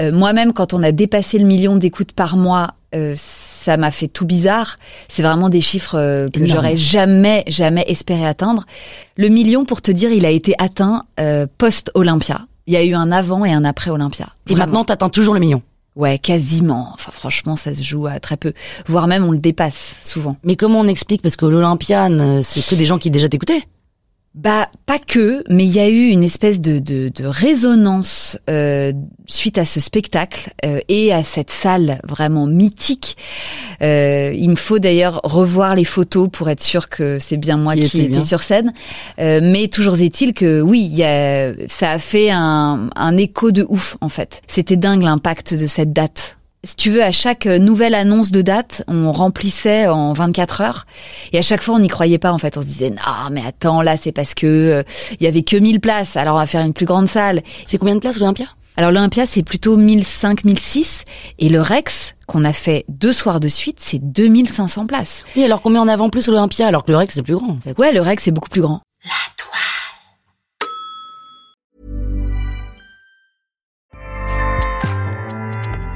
Euh, Moi-même, quand on a dépassé le million d'écoutes par mois, euh, ça m'a fait tout bizarre. C'est vraiment des chiffres euh, que j'aurais jamais, jamais espéré atteindre. Le million, pour te dire, il a été atteint euh, post-Olympia. Il y a eu un avant et un après Olympia. Et Vraiment. maintenant, t'atteins toujours le million. Ouais, quasiment. Enfin, franchement, ça se joue à très peu. Voire même, on le dépasse souvent. Mais comment on explique? Parce que l'Olympiane, c'est que des gens qui déjà t'écoutaient. Bah, pas que, mais il y a eu une espèce de, de, de résonance euh, suite à ce spectacle euh, et à cette salle vraiment mythique. Euh, il me faut d'ailleurs revoir les photos pour être sûr que c'est bien moi Qui était étais bien. sur scène. Euh, mais toujours est-il que oui, il y a, ça a fait un, un écho de ouf en fait. C'était dingue l'impact de cette date. Si tu veux, à chaque nouvelle annonce de date, on remplissait en 24 heures. Et à chaque fois, on n'y croyait pas, en fait. On se disait, non, mais attends, là, c'est parce que euh, il y avait que 1000 places, alors on va faire une plus grande salle. C'est combien de places l'Olympia? Alors l'Olympia, c'est plutôt 1005, 1006. Et le Rex, qu'on a fait deux soirs de suite, c'est 2500 places. Oui, alors qu'on met en avant plus l'Olympia, alors que le Rex c'est plus grand. En fait? Ouais, le Rex, c'est beaucoup plus grand.